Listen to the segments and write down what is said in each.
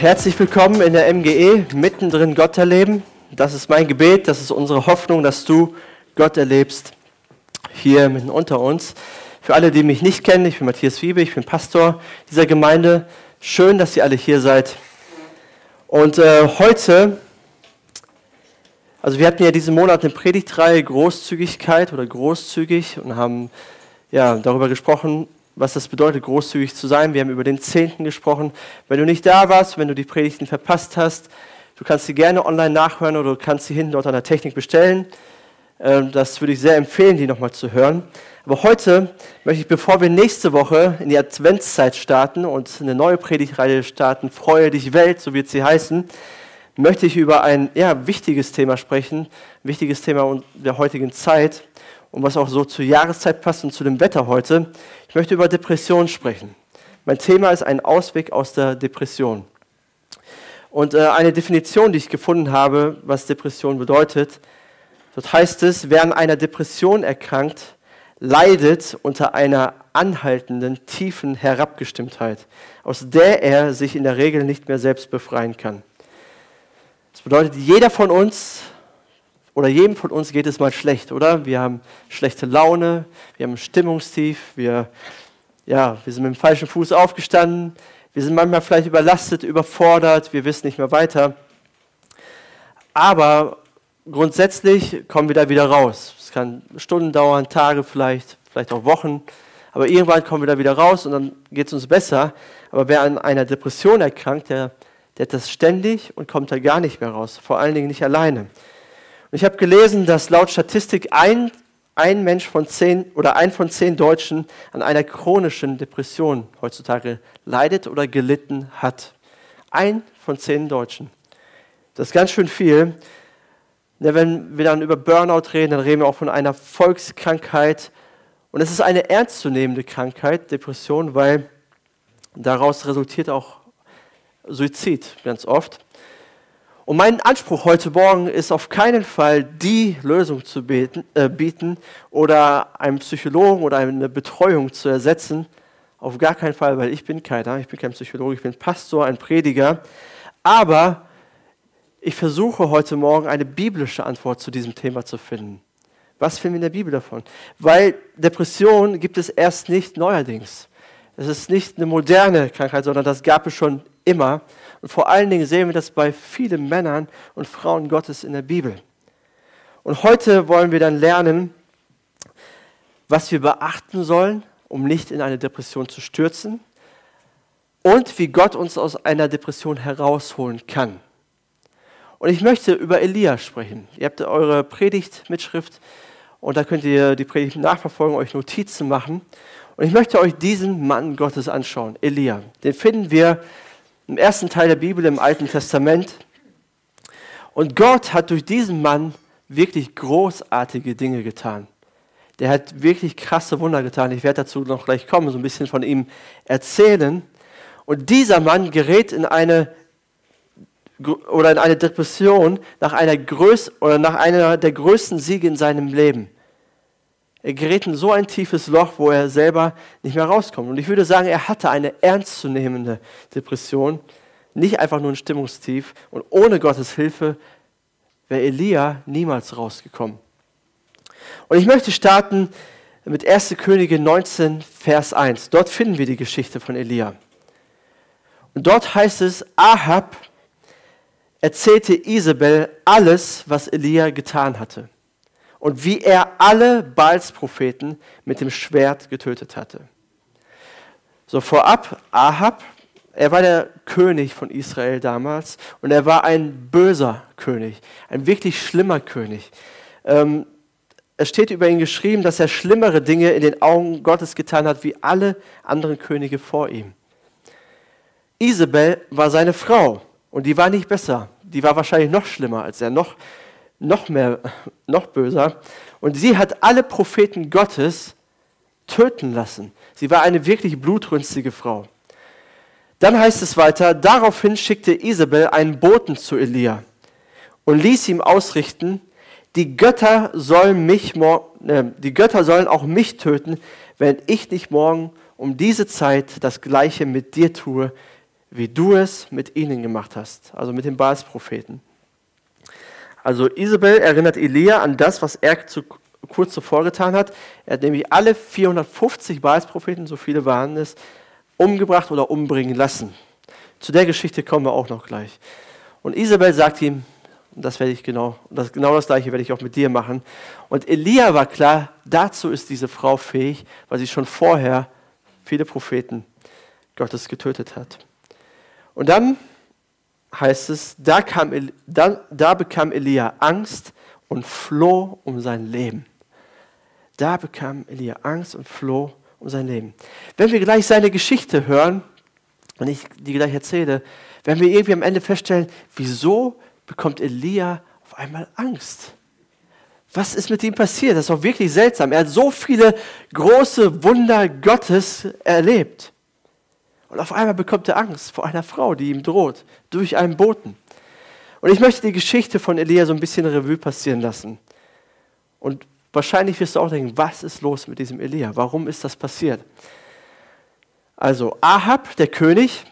Herzlich willkommen in der MGE, mittendrin Gott erleben. Das ist mein Gebet, das ist unsere Hoffnung, dass du Gott erlebst hier mitten unter uns. Für alle, die mich nicht kennen, ich bin Matthias Wiebe, ich bin Pastor dieser Gemeinde. Schön, dass ihr alle hier seid. Und äh, heute, also wir hatten ja diesen Monat eine Predigtreihe Großzügigkeit oder großzügig und haben ja darüber gesprochen, was das bedeutet, großzügig zu sein. Wir haben über den Zehnten gesprochen. Wenn du nicht da warst, wenn du die Predigten verpasst hast, du kannst sie gerne online nachhören oder du kannst sie hinten dort an der Technik bestellen. Ähm, das würde ich sehr empfehlen, die nochmal zu hören. Aber heute möchte ich, bevor wir nächste Woche in die Adventszeit starten und eine neue Predigtreihe starten, Freue dich Welt, so wird sie heißen, möchte ich über ein ja, wichtiges Thema sprechen, ein wichtiges Thema der heutigen Zeit und was auch so zur Jahreszeit passt und zu dem Wetter heute. Ich möchte über Depression sprechen. Mein Thema ist ein Ausweg aus der Depression. Und äh, eine Definition, die ich gefunden habe, was Depression bedeutet, dort heißt es, wer an einer Depression erkrankt, leidet unter einer anhaltenden, tiefen Herabgestimmtheit, aus der er sich in der Regel nicht mehr selbst befreien kann. Das bedeutet, jeder von uns oder jedem von uns geht es mal schlecht, oder? Wir haben schlechte Laune, wir haben Stimmungstief, wir, ja, wir sind mit dem falschen Fuß aufgestanden, wir sind manchmal vielleicht überlastet, überfordert, wir wissen nicht mehr weiter. Aber grundsätzlich kommen wir da wieder raus. Es kann Stunden dauern, Tage vielleicht, vielleicht auch Wochen. Aber irgendwann kommen wir da wieder raus und dann geht es uns besser. Aber wer an einer Depression erkrankt, der, der hat das ständig und kommt da gar nicht mehr raus. Vor allen Dingen nicht alleine. Ich habe gelesen, dass laut Statistik ein, ein Mensch von zehn oder ein von zehn Deutschen an einer chronischen Depression heutzutage leidet oder gelitten hat. Ein von zehn Deutschen. Das ist ganz schön viel. Wenn wir dann über Burnout reden, dann reden wir auch von einer Volkskrankheit. Und es ist eine ernstzunehmende Krankheit, Depression, weil daraus resultiert auch Suizid ganz oft. Und mein Anspruch heute Morgen ist auf keinen Fall, die Lösung zu beten, äh, bieten oder einen Psychologen oder eine Betreuung zu ersetzen. Auf gar keinen Fall, weil ich bin keiner. Ich bin kein Psychologe, ich bin Pastor, ein Prediger. Aber ich versuche heute Morgen eine biblische Antwort zu diesem Thema zu finden. Was finden wir in der Bibel davon? Weil Depression gibt es erst nicht neuerdings. Es ist nicht eine moderne Krankheit, sondern das gab es schon immer. Und vor allen Dingen sehen wir das bei vielen Männern und Frauen Gottes in der Bibel. Und heute wollen wir dann lernen, was wir beachten sollen, um nicht in eine Depression zu stürzen und wie Gott uns aus einer Depression herausholen kann. Und ich möchte über Elia sprechen. Ihr habt eure Predigtmitschrift und da könnt ihr die Predigt nachverfolgen, euch Notizen machen. Und ich möchte euch diesen Mann Gottes anschauen, Elia. Den finden wir im ersten Teil der Bibel im Alten Testament. Und Gott hat durch diesen Mann wirklich großartige Dinge getan. Der hat wirklich krasse Wunder getan. Ich werde dazu noch gleich kommen, so ein bisschen von ihm erzählen. Und dieser Mann gerät in eine oder in eine Depression nach einer Größ oder nach einer der größten Siege in seinem Leben. Er gerät in so ein tiefes Loch, wo er selber nicht mehr rauskommt. Und ich würde sagen, er hatte eine ernstzunehmende Depression, nicht einfach nur ein Stimmungstief. Und ohne Gottes Hilfe wäre Elia niemals rausgekommen. Und ich möchte starten mit 1. Könige 19, Vers 1. Dort finden wir die Geschichte von Elia. Und dort heißt es, Ahab erzählte Isabel alles, was Elia getan hatte und wie er alle Baals-Propheten mit dem Schwert getötet hatte. So vorab, Ahab, er war der König von Israel damals und er war ein böser König, ein wirklich schlimmer König. Ähm, es steht über ihn geschrieben, dass er schlimmere Dinge in den Augen Gottes getan hat, wie alle anderen Könige vor ihm. Isabel war seine Frau und die war nicht besser. Die war wahrscheinlich noch schlimmer als er, noch noch mehr, noch böser. Und sie hat alle Propheten Gottes töten lassen. Sie war eine wirklich blutrünstige Frau. Dann heißt es weiter, daraufhin schickte Isabel einen Boten zu Elia und ließ ihm ausrichten, die Götter sollen mich, äh, die Götter sollen auch mich töten, wenn ich nicht morgen um diese Zeit das Gleiche mit dir tue, wie du es mit ihnen gemacht hast, also mit den Baalspropheten. Also Isabel erinnert Elia an das, was er zu, kurz zuvor getan hat. Er hat nämlich alle 450 Baalspropheten, so viele waren es, umgebracht oder umbringen lassen. Zu der Geschichte kommen wir auch noch gleich. Und Isabel sagt ihm, das werde ich genau, das, genau das gleiche werde ich auch mit dir machen. Und Elia war klar, dazu ist diese Frau fähig, weil sie schon vorher viele Propheten Gottes getötet hat. Und dann heißt es, da, kam, da, da bekam Elia Angst und floh um sein Leben. Da bekam Elia Angst und floh um sein Leben. Wenn wir gleich seine Geschichte hören, und ich die gleich erzähle, werden wir irgendwie am Ende feststellen, wieso bekommt Elia auf einmal Angst? Was ist mit ihm passiert? Das ist doch wirklich seltsam. Er hat so viele große Wunder Gottes erlebt. Und auf einmal bekommt er Angst vor einer Frau, die ihm droht, durch einen Boten. Und ich möchte die Geschichte von Elia so ein bisschen Revue passieren lassen. Und wahrscheinlich wirst du auch denken, was ist los mit diesem Elia? Warum ist das passiert? Also Ahab, der König,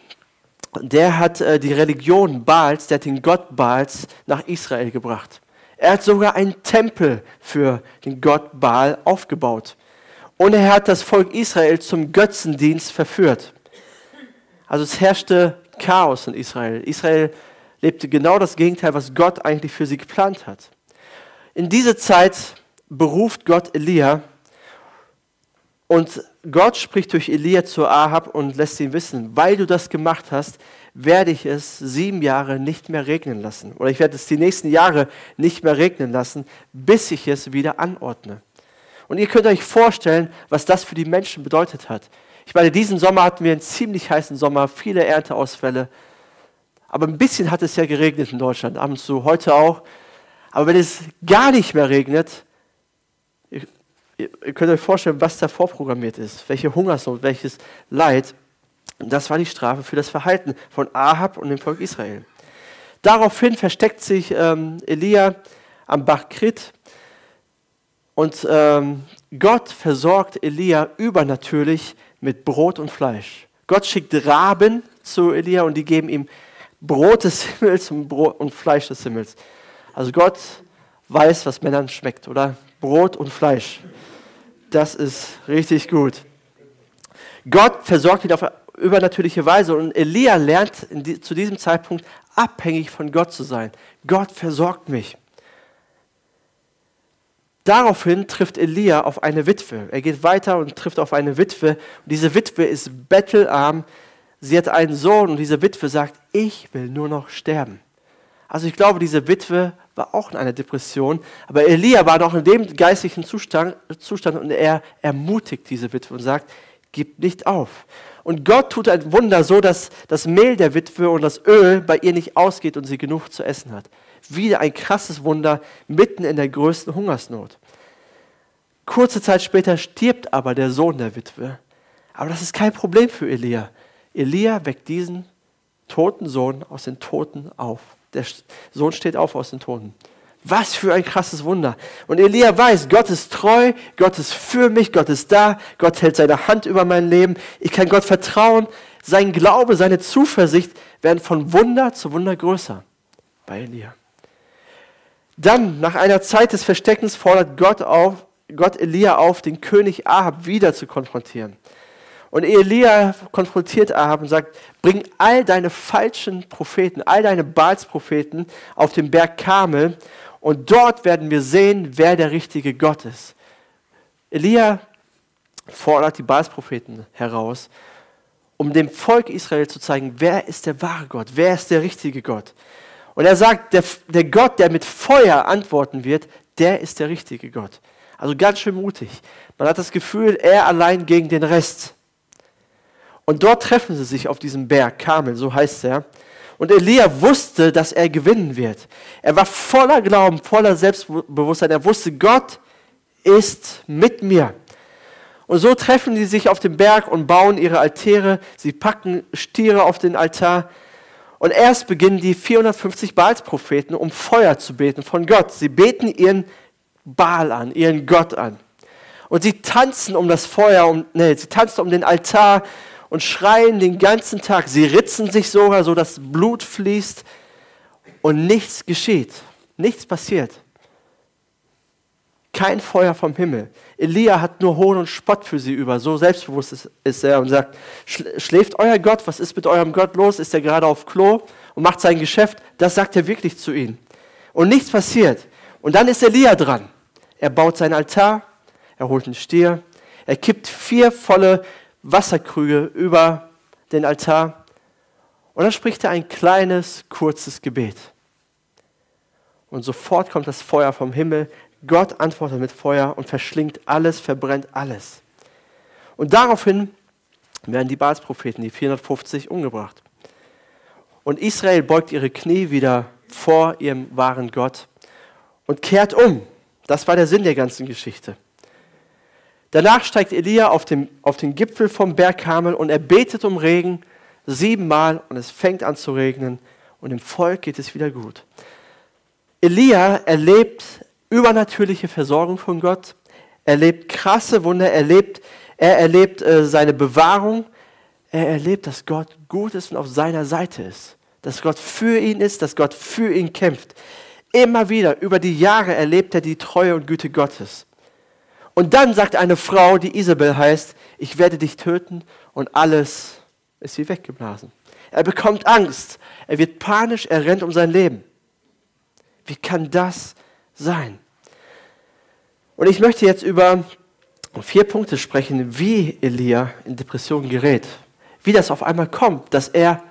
der hat äh, die Religion Baals, der hat den Gott Baals nach Israel gebracht. Er hat sogar einen Tempel für den Gott Baal aufgebaut. Und er hat das Volk Israel zum Götzendienst verführt. Also es herrschte Chaos in Israel. Israel lebte genau das Gegenteil, was Gott eigentlich für sie geplant hat. In diese Zeit beruft Gott Elia und Gott spricht durch Elia zu Ahab und lässt ihn wissen, weil du das gemacht hast, werde ich es sieben Jahre nicht mehr regnen lassen. Oder ich werde es die nächsten Jahre nicht mehr regnen lassen, bis ich es wieder anordne. Und ihr könnt euch vorstellen, was das für die Menschen bedeutet hat. Ich meine, diesen Sommer hatten wir einen ziemlich heißen Sommer, viele Ernteausfälle. Aber ein bisschen hat es ja geregnet in Deutschland, ab und zu, heute auch. Aber wenn es gar nicht mehr regnet, ihr, ihr könnt euch vorstellen, was da vorprogrammiert ist, welche Hungersnot, welches Leid. Und das war die Strafe für das Verhalten von Ahab und dem Volk Israel. Daraufhin versteckt sich ähm, Elia am Bach Krit und ähm, Gott versorgt Elia übernatürlich mit Brot und Fleisch. Gott schickt Raben zu Elia und die geben ihm Brot des Himmels und, Brot und Fleisch des Himmels. Also Gott weiß, was Männern schmeckt, oder? Brot und Fleisch. Das ist richtig gut. Gott versorgt ihn auf übernatürliche Weise und Elia lernt die, zu diesem Zeitpunkt abhängig von Gott zu sein. Gott versorgt mich. Daraufhin trifft Elia auf eine Witwe. Er geht weiter und trifft auf eine Witwe. Und diese Witwe ist bettelarm. Sie hat einen Sohn und diese Witwe sagt, ich will nur noch sterben. Also ich glaube, diese Witwe war auch in einer Depression, aber Elia war noch in dem geistlichen Zustand, Zustand und er ermutigt diese Witwe und sagt, gib nicht auf. Und Gott tut ein Wunder so, dass das Mehl der Witwe und das Öl bei ihr nicht ausgeht und sie genug zu essen hat. Wieder ein krasses Wunder mitten in der größten Hungersnot. Kurze Zeit später stirbt aber der Sohn der Witwe. Aber das ist kein Problem für Elia. Elia weckt diesen toten Sohn aus den Toten auf. Der Sohn steht auf aus den Toten. Was für ein krasses Wunder. Und Elia weiß, Gott ist treu, Gott ist für mich, Gott ist da, Gott hält seine Hand über mein Leben. Ich kann Gott vertrauen. Sein Glaube, seine Zuversicht werden von Wunder zu Wunder größer bei Elia. Dann, nach einer Zeit des Versteckens, fordert Gott, auf, Gott Elia auf, den König Ahab wieder zu konfrontieren. Und Elia konfrontiert Ahab und sagt, bring all deine falschen Propheten, all deine Baalspropheten auf den Berg Kamel und dort werden wir sehen, wer der richtige Gott ist. Elia fordert die Baalspropheten heraus, um dem Volk Israel zu zeigen, wer ist der wahre Gott, wer ist der richtige Gott. Und er sagt, der, der Gott, der mit Feuer antworten wird, der ist der richtige Gott. Also ganz schön mutig. Man hat das Gefühl, er allein gegen den Rest. Und dort treffen sie sich auf diesem Berg, Kamel, so heißt er. Und Elia wusste, dass er gewinnen wird. Er war voller Glauben, voller Selbstbewusstsein. Er wusste, Gott ist mit mir. Und so treffen die sich auf dem Berg und bauen ihre Altäre. Sie packen Stiere auf den Altar und erst beginnen die 450 Baalspropheten, um Feuer zu beten von Gott. Sie beten ihren Baal an, ihren Gott an. Und sie tanzen um das Feuer, um, nee, sie tanzen um den Altar und schreien den ganzen Tag. Sie ritzen sich sogar, so dass Blut fließt und nichts geschieht. Nichts passiert. Kein Feuer vom Himmel. Elia hat nur Hohn und Spott für sie über. So selbstbewusst ist, er und sagt, schläft euer Gott? Was ist mit eurem Gott los? Ist er gerade auf Klo und macht sein Geschäft? Das sagt er wirklich zu ihnen. Und nichts passiert. Und dann ist Elia dran. Er baut seinen Altar, er holt einen Stier, er kippt vier volle Wasserkrüge über den Altar und dann spricht er ein kleines, kurzes Gebet. Und sofort kommt das Feuer vom Himmel. Gott antwortet mit Feuer und verschlingt alles, verbrennt alles. Und daraufhin werden die Baalspropheten, die 450, umgebracht. Und Israel beugt ihre Knie wieder vor ihrem wahren Gott und kehrt um. Das war der Sinn der ganzen Geschichte. Danach steigt Elia auf den, auf den Gipfel vom Berg Karmel und er betet um Regen siebenmal und es fängt an zu regnen und dem Volk geht es wieder gut. Elia erlebt übernatürliche Versorgung von Gott, er erlebt krasse Wunder, er erlebt, er erlebt äh, seine Bewahrung, er erlebt, dass Gott gut ist und auf seiner Seite ist, dass Gott für ihn ist, dass Gott für ihn kämpft. Immer wieder über die Jahre erlebt er die Treue und Güte Gottes. Und dann sagt eine Frau, die Isabel heißt, ich werde dich töten und alles ist wie weggeblasen. Er bekommt Angst, er wird panisch, er rennt um sein Leben. Wie kann das sein? Und ich möchte jetzt über vier Punkte sprechen, wie Elia in Depressionen gerät. Wie das auf einmal kommt, dass er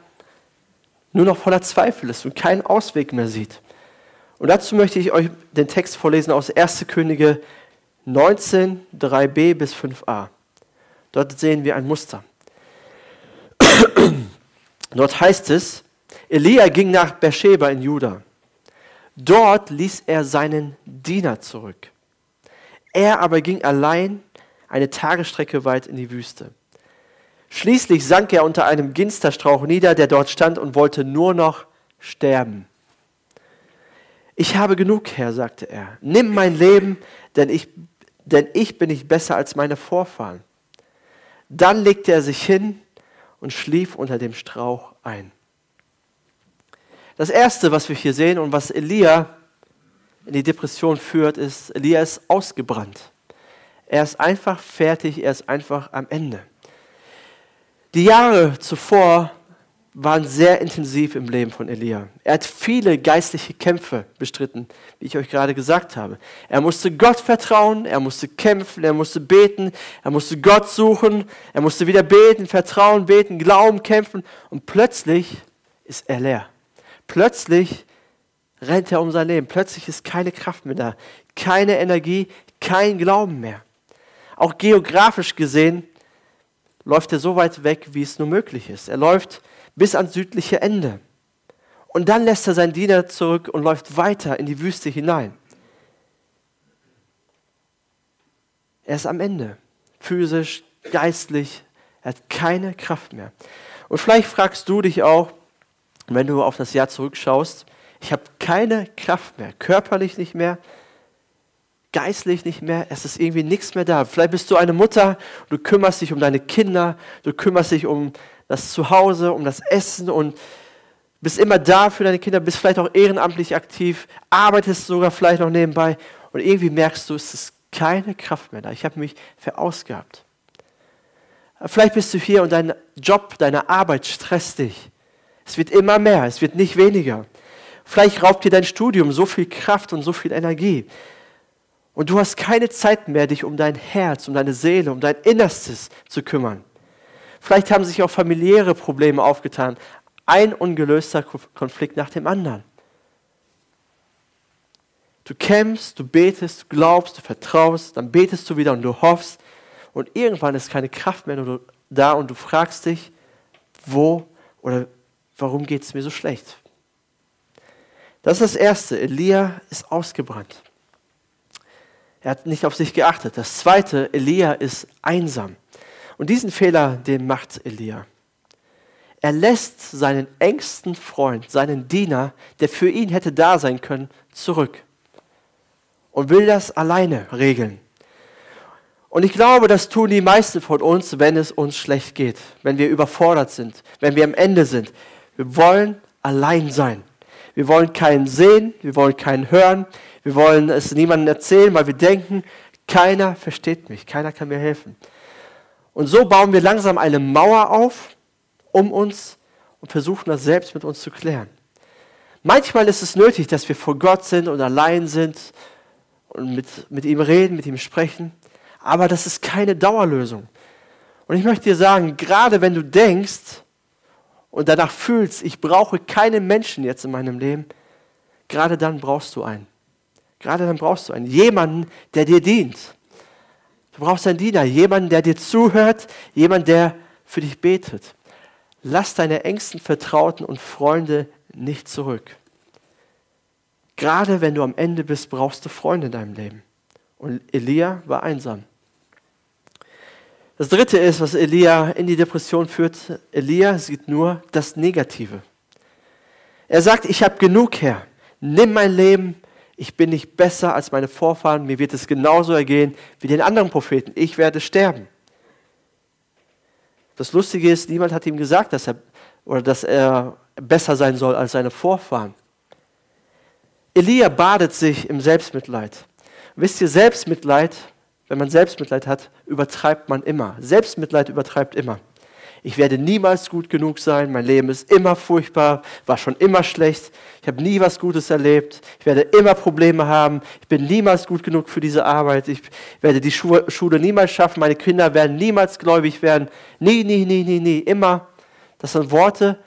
nur noch voller Zweifel ist und keinen Ausweg mehr sieht. Und dazu möchte ich euch den Text vorlesen aus 1. Könige 19, 3b bis 5a. Dort sehen wir ein Muster. Dort heißt es, Elia ging nach Beersheba in Juda. Dort ließ er seinen Diener zurück. Er aber ging allein eine Tagesstrecke weit in die Wüste. Schließlich sank er unter einem Ginsterstrauch nieder, der dort stand und wollte nur noch sterben. Ich habe genug, Herr, sagte er. Nimm mein Leben, denn ich denn ich bin nicht besser als meine Vorfahren. Dann legte er sich hin und schlief unter dem Strauch ein. Das Erste, was wir hier sehen und was Elia in die Depression führt, ist, Elia ist ausgebrannt. Er ist einfach fertig, er ist einfach am Ende. Die Jahre zuvor waren sehr intensiv im Leben von Elia. Er hat viele geistliche Kämpfe bestritten, wie ich euch gerade gesagt habe. Er musste Gott vertrauen, er musste kämpfen, er musste beten, er musste Gott suchen, er musste wieder beten, vertrauen, beten, glauben, kämpfen und plötzlich ist er leer. Plötzlich rennt er um sein Leben, plötzlich ist keine Kraft mehr da, keine Energie, kein Glauben mehr. Auch geografisch gesehen läuft er so weit weg, wie es nur möglich ist. Er läuft bis ans südliche Ende. Und dann lässt er seinen Diener zurück und läuft weiter in die Wüste hinein. Er ist am Ende, physisch, geistlich, er hat keine Kraft mehr. Und vielleicht fragst du dich auch, wenn du auf das Jahr zurückschaust, ich habe keine Kraft mehr, körperlich nicht mehr, geistlich nicht mehr, es ist irgendwie nichts mehr da. Vielleicht bist du eine Mutter, du kümmerst dich um deine Kinder, du kümmerst dich um das Zuhause, um das Essen und bist immer da für deine Kinder, bist vielleicht auch ehrenamtlich aktiv, arbeitest sogar vielleicht noch nebenbei und irgendwie merkst du, es ist keine Kraft mehr da. Ich habe mich verausgabt. Vielleicht bist du hier und dein Job, deine Arbeit stresst dich. Es wird immer mehr, es wird nicht weniger. Vielleicht raubt dir dein Studium so viel Kraft und so viel Energie. Und du hast keine Zeit mehr, dich um dein Herz, um deine Seele, um dein Innerstes zu kümmern. Vielleicht haben sich auch familiäre Probleme aufgetan. Ein ungelöster Konflikt nach dem anderen. Du kämpfst, du betest, du glaubst, du vertraust, dann betest du wieder und du hoffst. Und irgendwann ist keine Kraft mehr da und du fragst dich, wo oder warum geht es mir so schlecht? Das ist das Erste. Elia ist ausgebrannt. Er hat nicht auf sich geachtet. Das Zweite, Elia ist einsam. Und diesen Fehler, den macht Elia. Er lässt seinen engsten Freund, seinen Diener, der für ihn hätte da sein können, zurück und will das alleine regeln. Und ich glaube, das tun die meisten von uns, wenn es uns schlecht geht, wenn wir überfordert sind, wenn wir am Ende sind. Wir wollen allein sein. Wir wollen keinen sehen, wir wollen keinen hören, wir wollen es niemandem erzählen, weil wir denken, keiner versteht mich, keiner kann mir helfen. Und so bauen wir langsam eine Mauer auf um uns und versuchen das selbst mit uns zu klären. Manchmal ist es nötig, dass wir vor Gott sind und allein sind und mit, mit ihm reden, mit ihm sprechen, aber das ist keine Dauerlösung. Und ich möchte dir sagen, gerade wenn du denkst, und danach fühlst, ich brauche keinen Menschen jetzt in meinem Leben, gerade dann brauchst du einen. Gerade dann brauchst du einen. Jemanden, der dir dient. Du brauchst einen Diener, jemanden, der dir zuhört, jemanden, der für dich betet. Lass deine engsten Vertrauten und Freunde nicht zurück. Gerade wenn du am Ende bist, brauchst du Freunde in deinem Leben. Und Elia war einsam. Das dritte ist, was Elia in die Depression führt. Elia sieht nur das Negative. Er sagt, ich habe genug Herr. Nimm mein Leben. Ich bin nicht besser als meine Vorfahren. Mir wird es genauso ergehen wie den anderen Propheten. Ich werde sterben. Das Lustige ist, niemand hat ihm gesagt, dass er, oder dass er besser sein soll als seine Vorfahren. Elia badet sich im Selbstmitleid. Wisst ihr, Selbstmitleid wenn man Selbstmitleid hat, übertreibt man immer. Selbstmitleid übertreibt immer. Ich werde niemals gut genug sein, mein Leben ist immer furchtbar, war schon immer schlecht, ich habe nie was Gutes erlebt, ich werde immer Probleme haben, ich bin niemals gut genug für diese Arbeit, ich werde die Schule niemals schaffen, meine Kinder werden niemals gläubig werden, nie, nie, nie, nie, nie, immer. Das sind Worte,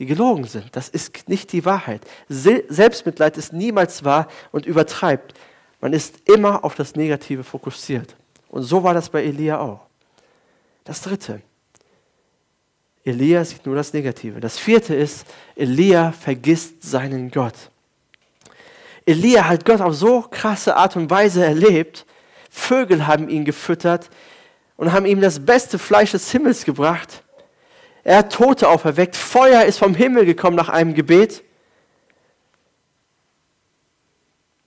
die gelogen sind. Das ist nicht die Wahrheit. Selbstmitleid ist niemals wahr und übertreibt. Man ist immer auf das Negative fokussiert. Und so war das bei Elia auch. Das dritte. Elia sieht nur das Negative. Das vierte ist, Elia vergisst seinen Gott. Elia hat Gott auf so krasse Art und Weise erlebt. Vögel haben ihn gefüttert und haben ihm das beste Fleisch des Himmels gebracht. Er hat Tote auferweckt. Feuer ist vom Himmel gekommen nach einem Gebet.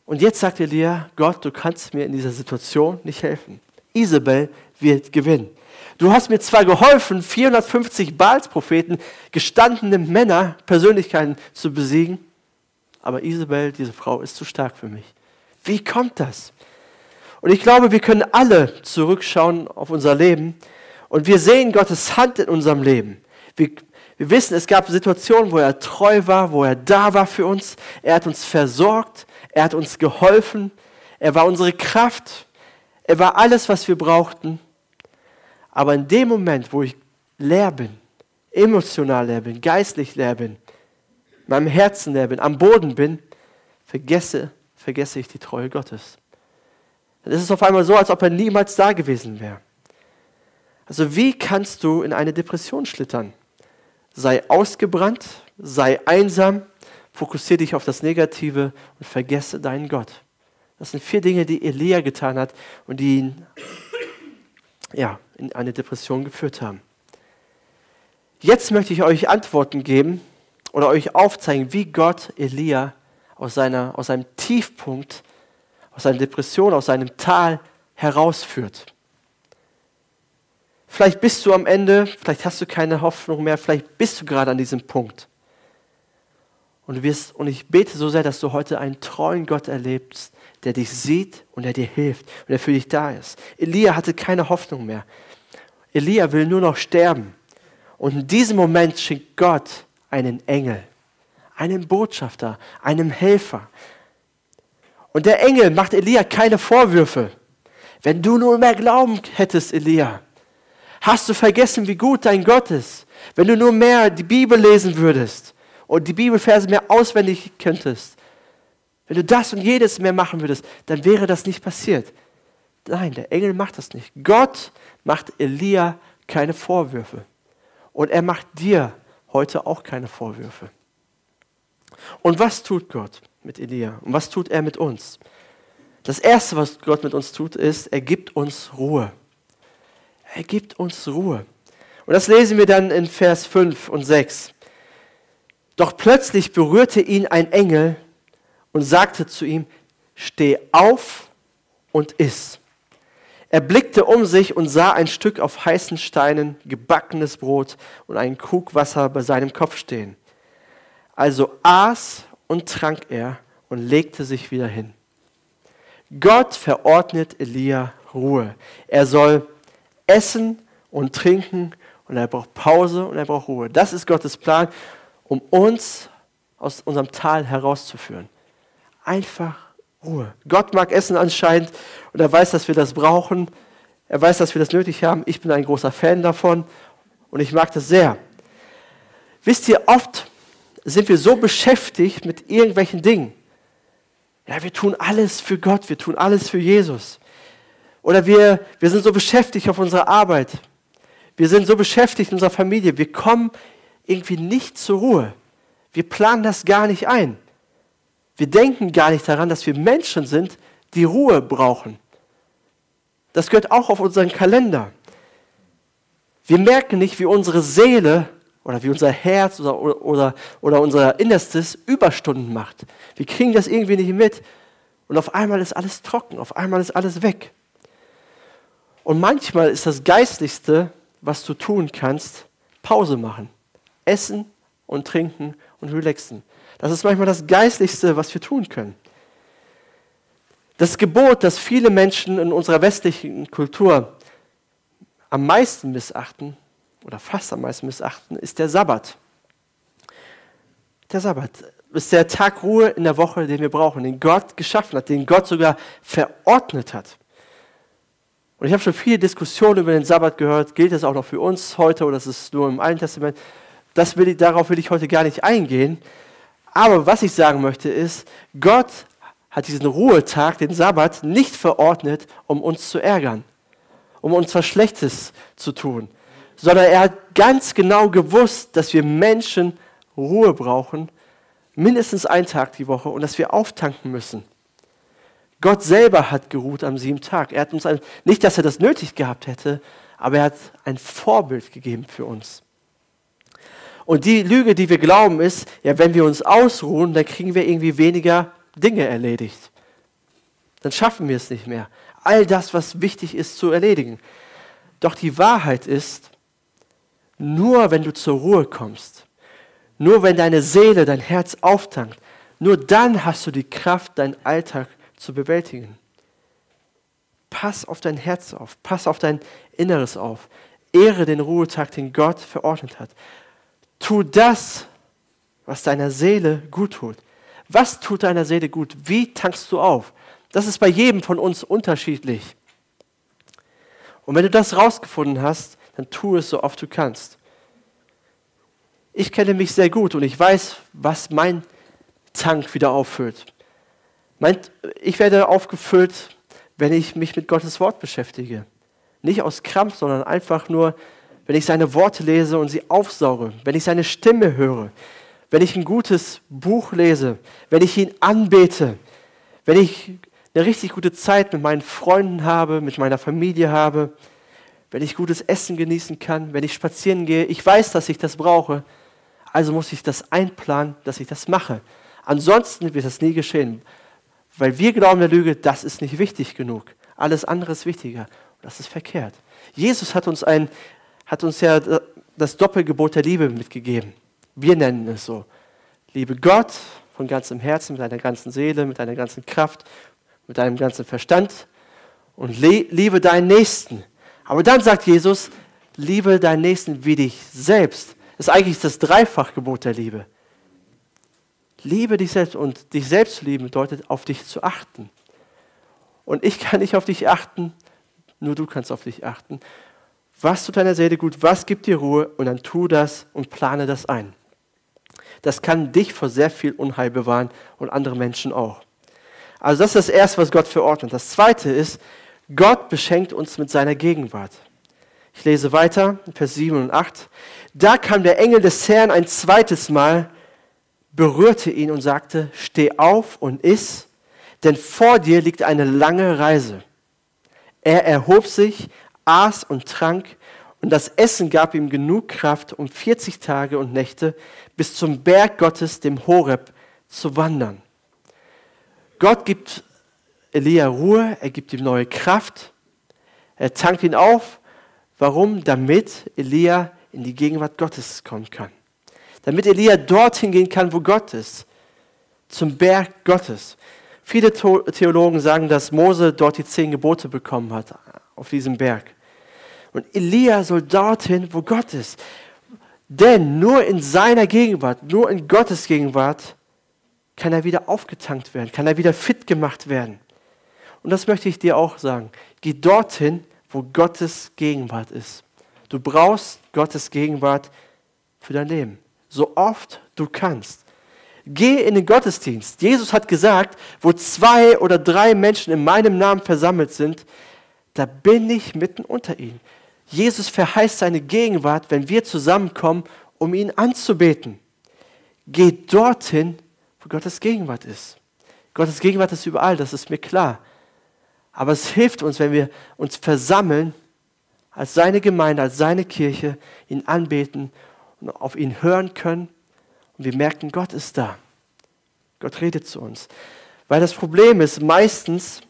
Und jetzt sagt Elia, Gott, du kannst mir in dieser Situation nicht helfen. Isabel wird gewinnen. Du hast mir zwar geholfen, 450 Baals-Propheten, gestandene Männer, Persönlichkeiten zu besiegen, aber Isabel, diese Frau, ist zu stark für mich. Wie kommt das? Und ich glaube, wir können alle zurückschauen auf unser Leben und wir sehen Gottes Hand in unserem Leben. Wir, wir wissen, es gab Situationen, wo er treu war, wo er da war für uns. Er hat uns versorgt, er hat uns geholfen. Er war unsere Kraft. Er war alles, was wir brauchten. Aber in dem Moment, wo ich leer bin, emotional leer bin, geistlich leer bin, meinem Herzen leer bin, am Boden bin, vergesse, vergesse ich die Treue Gottes. Dann ist es auf einmal so, als ob er niemals da gewesen wäre. Also wie kannst du in eine Depression schlittern? Sei ausgebrannt, sei einsam, fokussiere dich auf das Negative und vergesse deinen Gott. Das sind vier Dinge, die Elia getan hat und die ihn ja, in eine Depression geführt haben. Jetzt möchte ich euch Antworten geben oder euch aufzeigen, wie Gott Elia aus, seiner, aus seinem Tiefpunkt, aus seiner Depression, aus seinem Tal herausführt. Vielleicht bist du am Ende, vielleicht hast du keine Hoffnung mehr, vielleicht bist du gerade an diesem Punkt. Und, wirst, und ich bete so sehr, dass du heute einen treuen Gott erlebst, der dich sieht und der dir hilft und der für dich da ist. Elia hatte keine Hoffnung mehr. Elia will nur noch sterben. Und in diesem Moment schickt Gott einen Engel, einen Botschafter, einen Helfer. Und der Engel macht Elia keine Vorwürfe. Wenn du nur mehr Glauben hättest, Elia, hast du vergessen, wie gut dein Gott ist. Wenn du nur mehr die Bibel lesen würdest, und die Bibelverse mehr auswendig könntest, wenn du das und jedes mehr machen würdest, dann wäre das nicht passiert. Nein, der Engel macht das nicht. Gott macht Elia keine Vorwürfe. Und er macht dir heute auch keine Vorwürfe. Und was tut Gott mit Elia? Und was tut er mit uns? Das Erste, was Gott mit uns tut, ist, er gibt uns Ruhe. Er gibt uns Ruhe. Und das lesen wir dann in Vers 5 und 6. Doch plötzlich berührte ihn ein Engel und sagte zu ihm, steh auf und iss. Er blickte um sich und sah ein Stück auf heißen Steinen, gebackenes Brot und einen Krug Wasser bei seinem Kopf stehen. Also aß und trank er und legte sich wieder hin. Gott verordnet Elia Ruhe. Er soll essen und trinken und er braucht Pause und er braucht Ruhe. Das ist Gottes Plan, um uns aus unserem Tal herauszuführen. Einfach Ruhe. Gott mag Essen anscheinend und er weiß, dass wir das brauchen. Er weiß, dass wir das nötig haben. Ich bin ein großer Fan davon und ich mag das sehr. Wisst ihr, oft sind wir so beschäftigt mit irgendwelchen Dingen. Ja, wir tun alles für Gott, wir tun alles für Jesus. Oder wir, wir sind so beschäftigt auf unserer Arbeit. Wir sind so beschäftigt in unserer Familie. Wir kommen irgendwie nicht zur Ruhe. Wir planen das gar nicht ein. Wir denken gar nicht daran, dass wir Menschen sind, die Ruhe brauchen. Das gehört auch auf unseren Kalender. Wir merken nicht, wie unsere Seele oder wie unser Herz oder, oder, oder unser Innerstes Überstunden macht. Wir kriegen das irgendwie nicht mit und auf einmal ist alles trocken, auf einmal ist alles weg. Und manchmal ist das Geistlichste, was du tun kannst, Pause machen. Essen und trinken und relaxen. Das ist manchmal das Geistlichste, was wir tun können. Das Gebot, das viele Menschen in unserer westlichen Kultur am meisten missachten, oder fast am meisten missachten, ist der Sabbat. Der Sabbat ist der Tag Ruhe in der Woche, den wir brauchen, den Gott geschaffen hat, den Gott sogar verordnet hat. Und ich habe schon viele Diskussionen über den Sabbat gehört. Gilt das auch noch für uns heute oder ist es nur im Alten Testament? Das will ich, darauf will ich heute gar nicht eingehen. Aber was ich sagen möchte ist, Gott hat diesen Ruhetag, den Sabbat, nicht verordnet, um uns zu ärgern, um uns was Schlechtes zu tun, sondern er hat ganz genau gewusst, dass wir Menschen Ruhe brauchen, mindestens einen Tag die Woche und dass wir auftanken müssen. Gott selber hat geruht am siebten Tag. Er hat uns ein, nicht, dass er das nötig gehabt hätte, aber er hat ein Vorbild gegeben für uns. Und die Lüge, die wir glauben, ist, ja, wenn wir uns ausruhen, dann kriegen wir irgendwie weniger Dinge erledigt. Dann schaffen wir es nicht mehr. All das, was wichtig ist, zu erledigen. Doch die Wahrheit ist, nur wenn du zur Ruhe kommst, nur wenn deine Seele, dein Herz auftankt, nur dann hast du die Kraft, deinen Alltag zu bewältigen. Pass auf dein Herz auf, pass auf dein Inneres auf. Ehre den Ruhetag, den Gott verordnet hat. Tu das, was deiner Seele gut tut. Was tut deiner Seele gut? Wie tankst du auf? Das ist bei jedem von uns unterschiedlich. Und wenn du das rausgefunden hast, dann tu es so oft du kannst. Ich kenne mich sehr gut und ich weiß, was mein Tank wieder auffüllt. Ich werde aufgefüllt, wenn ich mich mit Gottes Wort beschäftige. Nicht aus Krampf, sondern einfach nur, wenn ich seine Worte lese und sie aufsauge, wenn ich seine Stimme höre, wenn ich ein gutes Buch lese, wenn ich ihn anbete, wenn ich eine richtig gute Zeit mit meinen Freunden habe, mit meiner Familie habe, wenn ich gutes Essen genießen kann, wenn ich spazieren gehe. Ich weiß, dass ich das brauche, also muss ich das einplanen, dass ich das mache. Ansonsten wird das nie geschehen, weil wir glauben der Lüge, das ist nicht wichtig genug. Alles andere ist wichtiger. Das ist verkehrt. Jesus hat uns, ein, hat uns ja das Doppelgebot der Liebe mitgegeben. Wir nennen es so. Liebe Gott von ganzem Herzen, mit deiner ganzen Seele, mit deiner ganzen Kraft, mit deinem ganzen Verstand und liebe deinen Nächsten. Aber dann sagt Jesus, liebe deinen Nächsten wie dich selbst. Das ist eigentlich das Dreifachgebot der Liebe. Liebe dich selbst und dich selbst zu lieben bedeutet, auf dich zu achten. Und ich kann nicht auf dich achten, nur du kannst auf dich achten. Was tut deiner Seele gut, was gibt dir Ruhe und dann tu das und plane das ein. Das kann dich vor sehr viel Unheil bewahren und andere Menschen auch. Also das ist das Erste, was Gott verordnet. Das Zweite ist, Gott beschenkt uns mit seiner Gegenwart. Ich lese weiter, Vers 7 und 8. Da kam der Engel des Herrn ein zweites Mal berührte ihn und sagte, steh auf und iss, denn vor dir liegt eine lange Reise. Er erhob sich, aß und trank, und das Essen gab ihm genug Kraft, um 40 Tage und Nächte bis zum Berg Gottes, dem Horeb, zu wandern. Gott gibt Elia Ruhe, er gibt ihm neue Kraft, Er tankt ihn auf. Warum? Damit Elia in die Gegenwart Gottes kommen kann. Damit Elia dorthin gehen kann, wo Gott ist. Zum Berg Gottes. Viele Theologen sagen, dass Mose dort die zehn Gebote bekommen hat, auf diesem Berg. Und Elia soll dorthin, wo Gott ist. Denn nur in seiner Gegenwart, nur in Gottes Gegenwart kann er wieder aufgetankt werden, kann er wieder fit gemacht werden. Und das möchte ich dir auch sagen. Geh dorthin, wo Gottes Gegenwart ist. Du brauchst Gottes Gegenwart für dein Leben. So oft du kannst. Geh in den Gottesdienst. Jesus hat gesagt, wo zwei oder drei Menschen in meinem Namen versammelt sind, da bin ich mitten unter ihnen. Jesus verheißt seine Gegenwart, wenn wir zusammenkommen, um ihn anzubeten. Geh dorthin, wo Gottes Gegenwart ist. Gottes Gegenwart ist überall, das ist mir klar. Aber es hilft uns, wenn wir uns versammeln, als seine Gemeinde, als seine Kirche, ihn anbeten und auf ihn hören können. Und wir merken, Gott ist da. Gott redet zu uns. Weil das Problem ist, meistens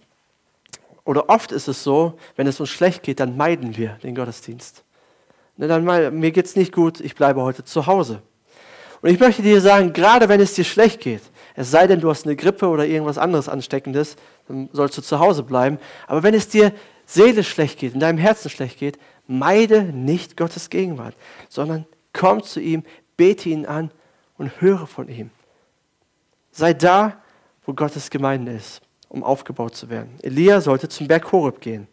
oder oft ist es so, wenn es uns schlecht geht, dann meiden wir den Gottesdienst. Ne, dann, mir geht es nicht gut, ich bleibe heute zu Hause. Und ich möchte dir sagen, gerade wenn es dir schlecht geht, es sei denn, du hast eine Grippe oder irgendwas anderes Ansteckendes, dann sollst du zu Hause bleiben. Aber wenn es dir seelisch schlecht geht, in deinem Herzen schlecht geht, meide nicht Gottes Gegenwart, sondern komm zu ihm, bete ihn an und höre von ihm. Sei da, wo Gottes Gemeinde ist um aufgebaut zu werden. Elia sollte zum Berg Horeb gehen.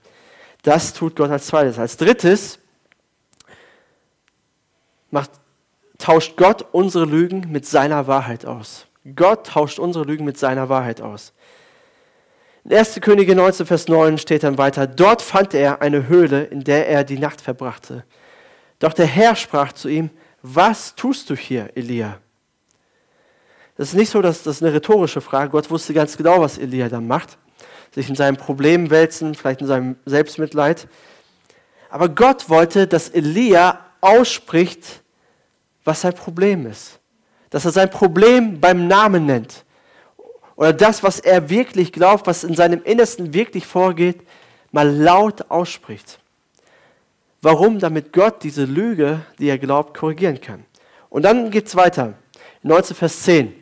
Das tut Gott als zweites. Als drittes macht, tauscht Gott unsere Lügen mit seiner Wahrheit aus. Gott tauscht unsere Lügen mit seiner Wahrheit aus. In 1. Könige 19, Vers 9 steht dann weiter, dort fand er eine Höhle, in der er die Nacht verbrachte. Doch der Herr sprach zu ihm, was tust du hier, Elia? Das ist nicht so, dass das eine rhetorische Frage. Gott wusste ganz genau, was Elia da macht. Sich in seinem Problem wälzen, vielleicht in seinem Selbstmitleid. Aber Gott wollte, dass Elia ausspricht, was sein Problem ist. Dass er sein Problem beim Namen nennt. Oder das, was er wirklich glaubt, was in seinem Innersten wirklich vorgeht, mal laut ausspricht. Warum? Damit Gott diese Lüge, die er glaubt, korrigieren kann. Und dann geht es weiter. 19 Vers 10.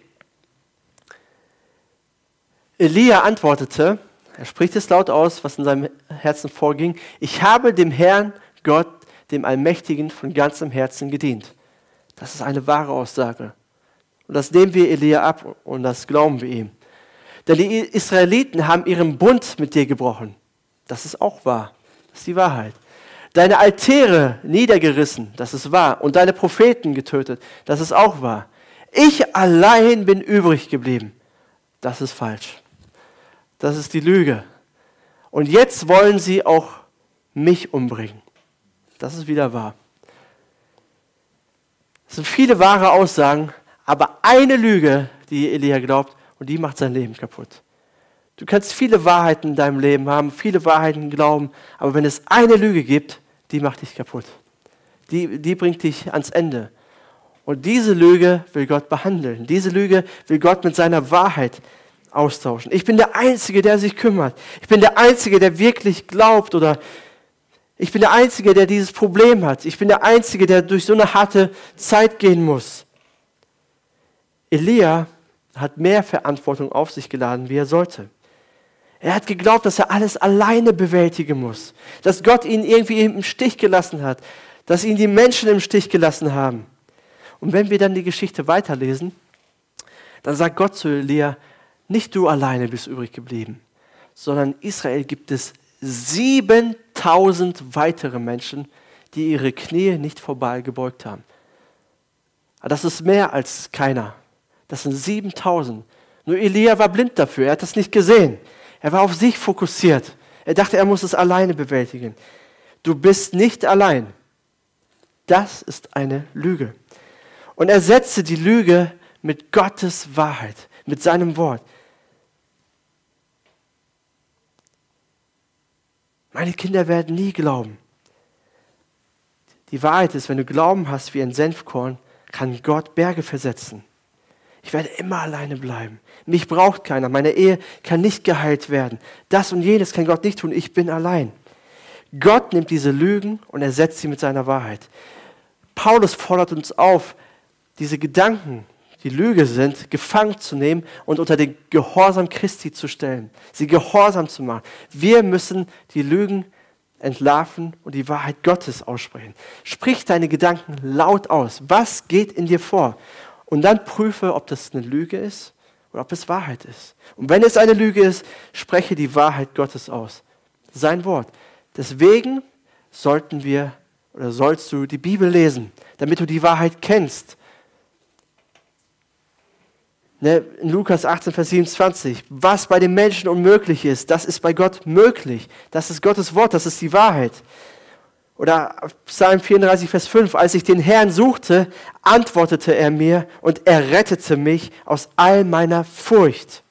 Elia antwortete, er spricht es laut aus, was in seinem Herzen vorging, ich habe dem Herrn Gott, dem Allmächtigen, von ganzem Herzen gedient. Das ist eine wahre Aussage. Und das nehmen wir Elia ab und das glauben wir ihm. Denn die Israeliten haben ihren Bund mit dir gebrochen. Das ist auch wahr. Das ist die Wahrheit. Deine Altäre niedergerissen, das ist wahr. Und deine Propheten getötet, das ist auch wahr. Ich allein bin übrig geblieben. Das ist falsch. Das ist die Lüge. Und jetzt wollen sie auch mich umbringen. Das ist wieder wahr. Es sind viele wahre Aussagen, aber eine Lüge, die Elia glaubt, und die macht sein Leben kaputt. Du kannst viele Wahrheiten in deinem Leben haben, viele Wahrheiten glauben, aber wenn es eine Lüge gibt, die macht dich kaputt. Die, die bringt dich ans Ende. Und diese Lüge will Gott behandeln. Diese Lüge will Gott mit seiner Wahrheit austauschen. Ich bin der Einzige, der sich kümmert. Ich bin der Einzige, der wirklich glaubt oder ich bin der Einzige, der dieses Problem hat. Ich bin der Einzige, der durch so eine harte Zeit gehen muss. Elia hat mehr Verantwortung auf sich geladen, wie er sollte. Er hat geglaubt, dass er alles alleine bewältigen muss, dass Gott ihn irgendwie im Stich gelassen hat, dass ihn die Menschen im Stich gelassen haben. Und wenn wir dann die Geschichte weiterlesen, dann sagt Gott zu Elia, nicht du alleine bist übrig geblieben, sondern Israel gibt es 7000 weitere Menschen, die ihre Knie nicht vorbei gebeugt haben. Das ist mehr als keiner. Das sind 7000. Nur Elia war blind dafür. Er hat das nicht gesehen. Er war auf sich fokussiert. Er dachte, er muss es alleine bewältigen. Du bist nicht allein. Das ist eine Lüge. Und er setzte die Lüge mit Gottes Wahrheit, mit seinem Wort. Meine Kinder werden nie glauben. Die Wahrheit ist, wenn du Glauben hast wie ein Senfkorn, kann Gott Berge versetzen. Ich werde immer alleine bleiben. Mich braucht keiner. Meine Ehe kann nicht geheilt werden. Das und jenes kann Gott nicht tun. Ich bin allein. Gott nimmt diese Lügen und ersetzt sie mit seiner Wahrheit. Paulus fordert uns auf, diese Gedanken, die Lüge sind, gefangen zu nehmen und unter den Gehorsam Christi zu stellen, sie gehorsam zu machen. Wir müssen die Lügen entlarven und die Wahrheit Gottes aussprechen. Sprich deine Gedanken laut aus. Was geht in dir vor? Und dann prüfe, ob das eine Lüge ist oder ob es Wahrheit ist. Und wenn es eine Lüge ist, spreche die Wahrheit Gottes aus. Sein Wort. Deswegen sollten wir oder sollst du die Bibel lesen, damit du die Wahrheit kennst Ne, in Lukas 18, Vers 27, was bei den Menschen unmöglich ist, das ist bei Gott möglich. Das ist Gottes Wort, das ist die Wahrheit. Oder Psalm 34, Vers 5, als ich den Herrn suchte, antwortete er mir und er rettete mich aus all meiner Furcht.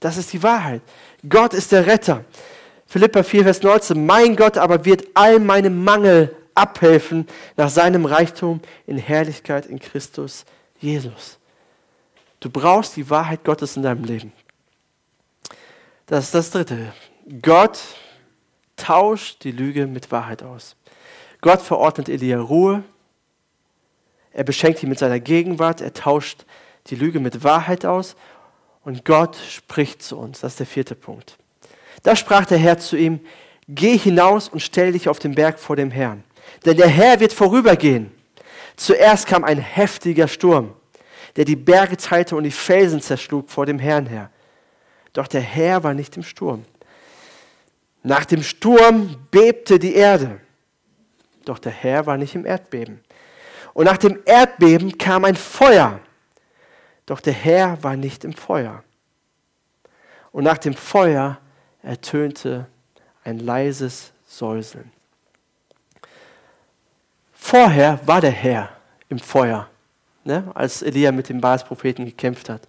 Das ist die Wahrheit. Gott ist der Retter. Philippa 4, Vers 19, mein Gott aber wird all meinem Mangel abhelfen nach seinem Reichtum in Herrlichkeit in Christus Jesus. Du brauchst die Wahrheit Gottes in deinem Leben. Das ist das Dritte. Gott tauscht die Lüge mit Wahrheit aus. Gott verordnet Elia Ruhe. Er beschenkt ihn mit seiner Gegenwart. Er tauscht die Lüge mit Wahrheit aus. Und Gott spricht zu uns. Das ist der vierte Punkt. Da sprach der Herr zu ihm, geh hinaus und stell dich auf den Berg vor dem Herrn. Denn der Herr wird vorübergehen. Zuerst kam ein heftiger Sturm der die Berge teilte und die Felsen zerschlug vor dem Herrn her. Doch der Herr war nicht im Sturm. Nach dem Sturm bebte die Erde. Doch der Herr war nicht im Erdbeben. Und nach dem Erdbeben kam ein Feuer. Doch der Herr war nicht im Feuer. Und nach dem Feuer ertönte ein leises Säuseln. Vorher war der Herr im Feuer ne, als Elia mit dem Baals-Propheten gekämpft hat.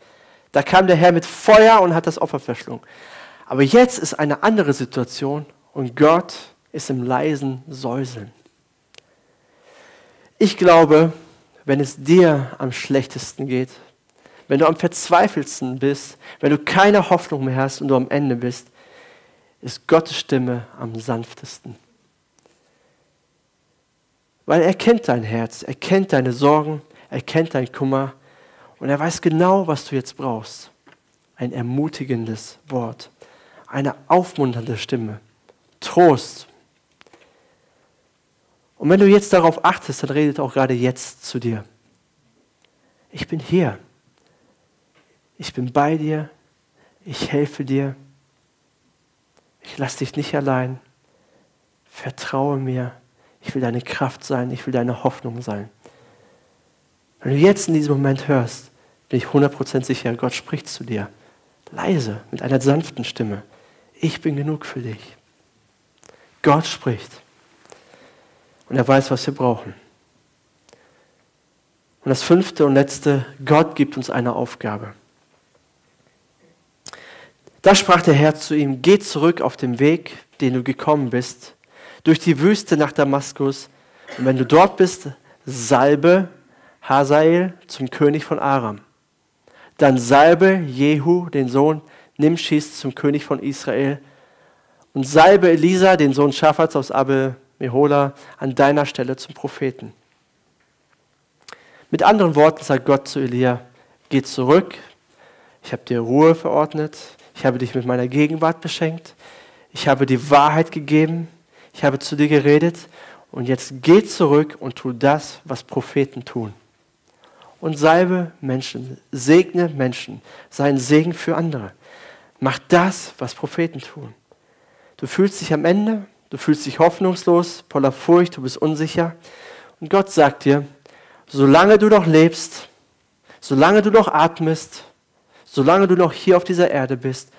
Da kam der Herr mit Feuer und hat das Opfer verschlungen. Aber jetzt ist eine andere Situation und Gott ist im leisen Säuseln. Ich glaube, wenn es dir am schlechtesten geht, wenn du am verzweifelsten bist, wenn du keine Hoffnung mehr hast und du am Ende bist, ist Gottes Stimme am sanftesten. Weil er kennt dein Herz, er kennt deine Sorgen, er kennt deinen Kummer und er weiß genau, was du jetzt brauchst. Ein ermutigendes Wort, eine aufmunternde Stimme, Trost. Und wenn du jetzt darauf achtest, dann redet auch gerade jetzt zu dir. Ich bin hier. Ich bin bei dir. Ich helfe dir. Ich lasse dich nicht allein. Vertraue mir. Ich will deine Kraft sein. Ich will deine Hoffnung sein. Wenn du jetzt in diesem Moment hörst, bin ich 100% sicher, Gott spricht zu dir. Leise, mit einer sanften Stimme. Ich bin genug für dich. Gott spricht. Und er weiß, was wir brauchen. Und das fünfte und letzte, Gott gibt uns eine Aufgabe. Da sprach der Herr zu ihm, geh zurück auf den Weg, den du gekommen bist, durch die Wüste nach Damaskus. Und wenn du dort bist, salbe Hazael zum König von Aram. Dann salbe Jehu, den Sohn Nimschis, zum König von Israel. Und salbe Elisa, den Sohn Schaffats aus Abel Mehola, an deiner Stelle zum Propheten. Mit anderen Worten sagt Gott zu Elia, geh zurück, ich habe dir Ruhe verordnet, ich habe dich mit meiner Gegenwart beschenkt, ich habe die Wahrheit gegeben, ich habe zu dir geredet und jetzt geh zurück und tu das, was Propheten tun und salbe Menschen, segne Menschen, sei ein Segen für andere. Mach das, was Propheten tun. Du fühlst dich am Ende, du fühlst dich hoffnungslos, voller Furcht, du bist unsicher. Und Gott sagt dir, solange du noch lebst, solange du noch atmest, solange du noch hier auf dieser Erde bist,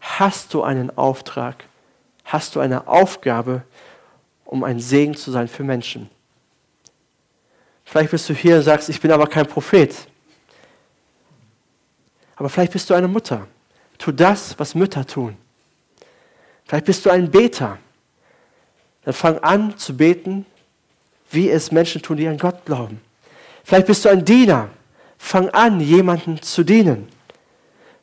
hast du einen Auftrag, hast du eine Aufgabe, um ein Segen zu sein für Menschen. Vielleicht bist du hier und sagst, ich bin aber kein Prophet. Aber vielleicht bist du eine Mutter. Tu das, was Mütter tun. Vielleicht bist du ein Beter. Dann fang an zu beten, wie es Menschen tun, die an Gott glauben. Vielleicht bist du ein Diener. Fang an, jemanden zu dienen.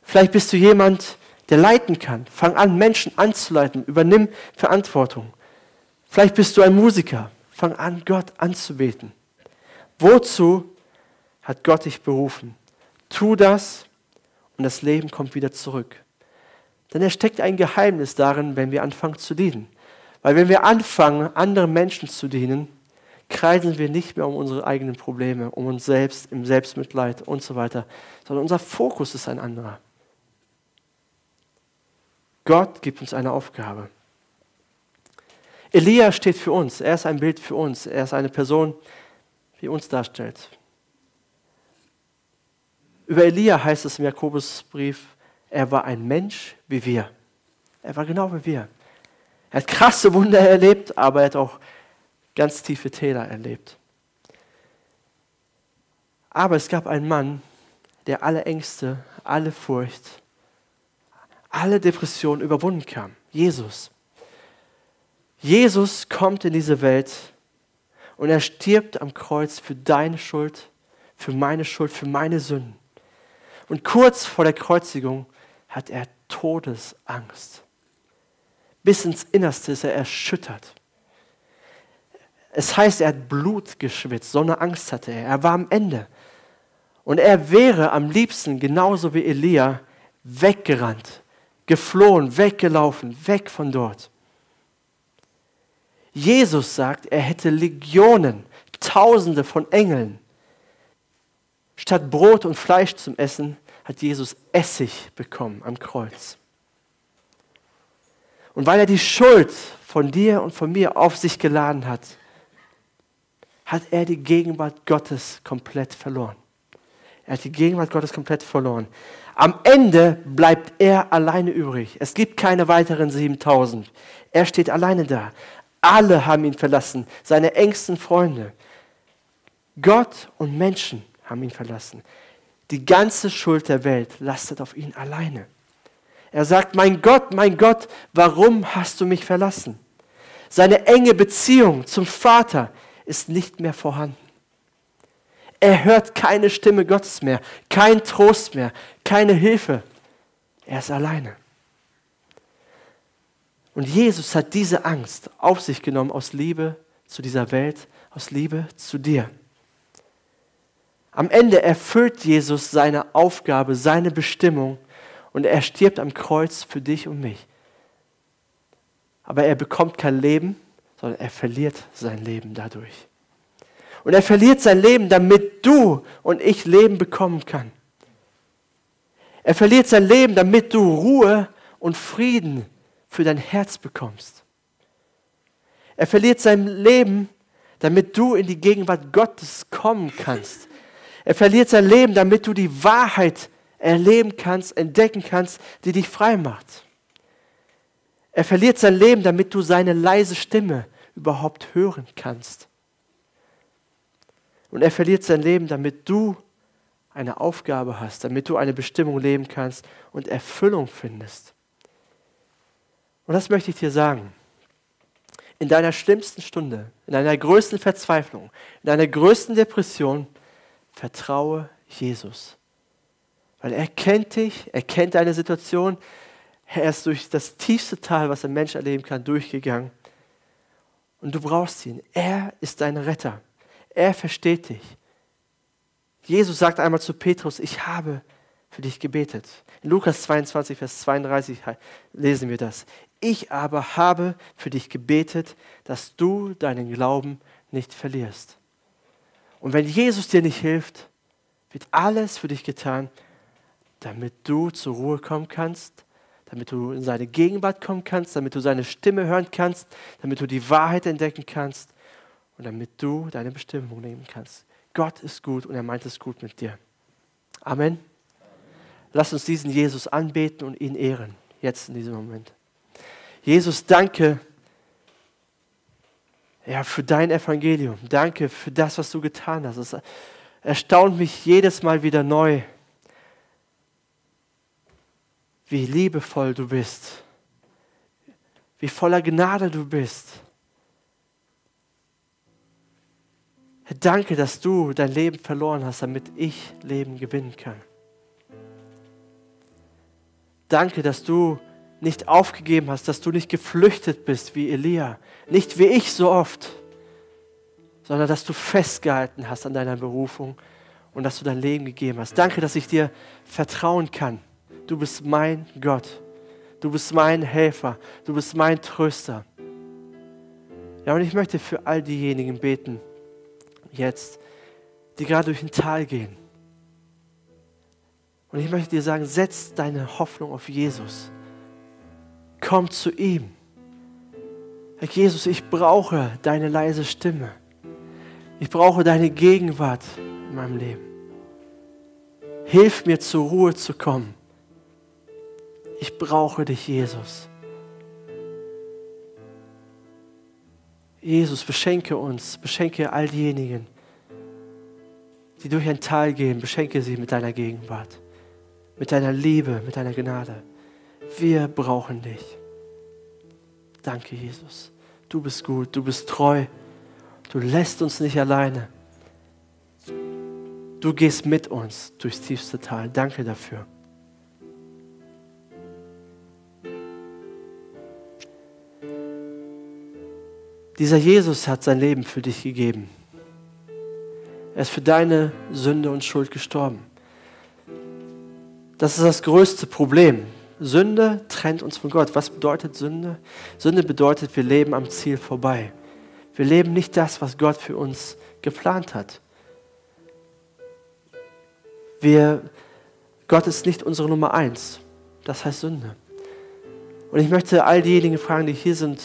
Vielleicht bist du jemand, der leiten kann. Fang an, Menschen anzuleiten. Übernimm Verantwortung. Vielleicht bist du ein Musiker. Fang an, Gott anzubeten. Wozu hat Gott dich berufen? Tu das und das Leben kommt wieder zurück. Denn es steckt ein Geheimnis darin, wenn wir anfangen zu dienen. Weil wenn wir anfangen, anderen Menschen zu dienen, kreisen wir nicht mehr um unsere eigenen Probleme, um uns selbst, im Selbstmitleid und so weiter, sondern unser Fokus ist ein anderer. Gott gibt uns eine Aufgabe. Elia steht für uns, er ist ein Bild für uns, er ist eine Person, die uns darstellt. Über Elia heißt es im Jakobusbrief, er war ein Mensch wie wir. Er war genau wie wir. Er hat krasse Wunder erlebt, aber er hat auch ganz tiefe Täler erlebt. Aber es gab einen Mann, der alle Ängste, alle Furcht, alle Depressionen überwunden kam. Jesus. Jesus kommt in diese Welt und er stirbt am Kreuz für deine Schuld, für meine Schuld, für meine Sünden. Und kurz vor der Kreuzigung hat er Todesangst. Bis ins Innerste ist er erschüttert. Es heißt, er hat Blut geschwitzt, so eine Angst hatte er. Er war am Ende. Und er wäre am liebsten, genauso wie Elia, weggerannt, geflohen, weggelaufen, weg von dort. Jesus sagt, er hätte Legionen, Tausende von Engeln. Statt Brot und Fleisch zum Essen hat Jesus Essig bekommen am Kreuz. Und weil er die Schuld von dir und von mir auf sich geladen hat, hat er die Gegenwart Gottes komplett verloren. Er hat die Gegenwart Gottes komplett verloren. Am Ende bleibt er alleine übrig. Es gibt keine weiteren 7000. Er steht alleine da. Alle haben ihn verlassen, seine engsten Freunde. Gott und Menschen haben ihn verlassen. Die ganze Schuld der Welt lastet auf ihn alleine. Er sagt, mein Gott, mein Gott, warum hast du mich verlassen? Seine enge Beziehung zum Vater ist nicht mehr vorhanden. Er hört keine Stimme Gottes mehr, kein Trost mehr, keine Hilfe. Er ist alleine. Und Jesus hat diese Angst auf sich genommen aus Liebe zu dieser Welt, aus Liebe zu dir. Am Ende erfüllt Jesus seine Aufgabe, seine Bestimmung und er stirbt am Kreuz für dich und mich. Aber er bekommt kein Leben, sondern er verliert sein Leben dadurch. Und er verliert sein Leben, damit du und ich Leben bekommen kann. Er verliert sein Leben, damit du Ruhe und Frieden für dein Herz bekommst. Er verliert sein Leben, damit du in die Gegenwart Gottes kommen kannst. Er verliert sein Leben, damit du die Wahrheit erleben kannst, entdecken kannst, die dich frei macht. Er verliert sein Leben, damit du seine leise Stimme überhaupt hören kannst. Und er verliert sein Leben, damit du eine Aufgabe hast, damit du eine Bestimmung leben kannst und Erfüllung findest. Und das möchte ich dir sagen. In deiner schlimmsten Stunde, in deiner größten Verzweiflung, in deiner größten Depression, vertraue Jesus. Weil er kennt dich, er kennt deine Situation. Er ist durch das tiefste Tal, was ein Mensch erleben kann, durchgegangen. Und du brauchst ihn. Er ist dein Retter. Er versteht dich. Jesus sagt einmal zu Petrus, ich habe für dich gebetet. In Lukas 22, Vers 32 lesen wir das. Ich aber habe für dich gebetet, dass du deinen Glauben nicht verlierst. Und wenn Jesus dir nicht hilft, wird alles für dich getan, damit du zur Ruhe kommen kannst, damit du in seine Gegenwart kommen kannst, damit du seine Stimme hören kannst, damit du die Wahrheit entdecken kannst und damit du deine Bestimmung nehmen kannst. Gott ist gut und er meint es gut mit dir. Amen. Lass uns diesen Jesus anbeten und ihn ehren, jetzt in diesem Moment. Jesus, danke ja, für dein Evangelium. Danke für das, was du getan hast. Es erstaunt mich jedes Mal wieder neu, wie liebevoll du bist, wie voller Gnade du bist. Danke, dass du dein Leben verloren hast, damit ich Leben gewinnen kann. Danke, dass du nicht aufgegeben hast, dass du nicht geflüchtet bist wie Elia, nicht wie ich so oft, sondern dass du festgehalten hast an deiner Berufung und dass du dein Leben gegeben hast. Danke, dass ich dir vertrauen kann. Du bist mein Gott. Du bist mein Helfer. Du bist mein Tröster. Ja, und ich möchte für all diejenigen beten, jetzt, die gerade durch ein Tal gehen. Und ich möchte dir sagen, setz deine Hoffnung auf Jesus. Komm zu ihm. Herr Jesus, ich brauche deine leise Stimme. Ich brauche deine Gegenwart in meinem Leben. Hilf mir zur Ruhe zu kommen. Ich brauche dich, Jesus. Jesus, beschenke uns, beschenke all diejenigen, die durch ein Tal gehen, beschenke sie mit deiner Gegenwart, mit deiner Liebe, mit deiner Gnade. Wir brauchen dich. Danke, Jesus. Du bist gut, du bist treu, du lässt uns nicht alleine. Du gehst mit uns durchs tiefste Tal. Danke dafür. Dieser Jesus hat sein Leben für dich gegeben. Er ist für deine Sünde und Schuld gestorben. Das ist das größte Problem. Sünde trennt uns von Gott. Was bedeutet Sünde? Sünde bedeutet, wir leben am Ziel vorbei. Wir leben nicht das, was Gott für uns geplant hat. Wir, Gott ist nicht unsere Nummer eins. Das heißt Sünde. Und ich möchte all diejenigen fragen, die hier sind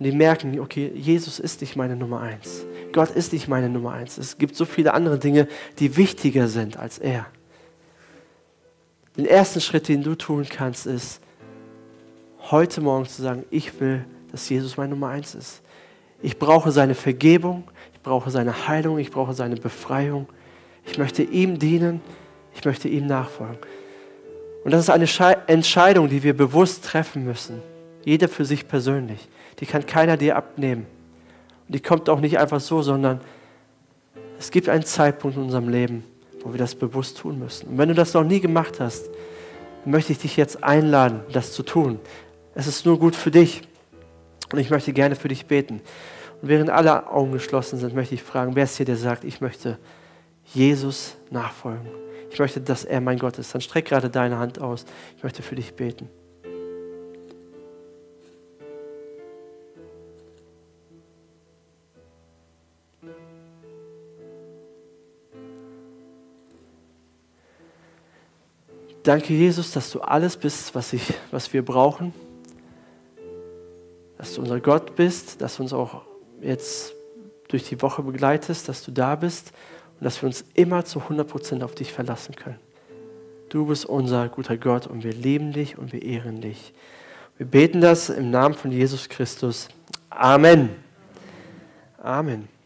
und die merken, okay, Jesus ist nicht meine Nummer eins. Gott ist nicht meine Nummer eins. Es gibt so viele andere Dinge, die wichtiger sind als er. Den ersten Schritt, den du tun kannst, ist, heute Morgen zu sagen, ich will, dass Jesus meine Nummer eins ist. Ich brauche seine Vergebung, ich brauche seine Heilung, ich brauche seine Befreiung. Ich möchte ihm dienen, ich möchte ihm nachfolgen. Und das ist eine Entscheidung, die wir bewusst treffen müssen. Jeder für sich persönlich die kann keiner dir abnehmen. Und die kommt auch nicht einfach so, sondern es gibt einen Zeitpunkt in unserem Leben, wo wir das bewusst tun müssen. Und wenn du das noch nie gemacht hast, möchte ich dich jetzt einladen, das zu tun. Es ist nur gut für dich. Und ich möchte gerne für dich beten. Und während alle Augen geschlossen sind, möchte ich fragen, wer ist hier, der sagt, ich möchte Jesus nachfolgen. Ich möchte, dass er mein Gott ist. Dann streck gerade deine Hand aus. Ich möchte für dich beten. Danke, Jesus, dass du alles bist, was, ich, was wir brauchen. Dass du unser Gott bist, dass du uns auch jetzt durch die Woche begleitest, dass du da bist und dass wir uns immer zu 100% auf dich verlassen können. Du bist unser guter Gott und wir lieben dich und wir ehren dich. Wir beten das im Namen von Jesus Christus. Amen. Amen.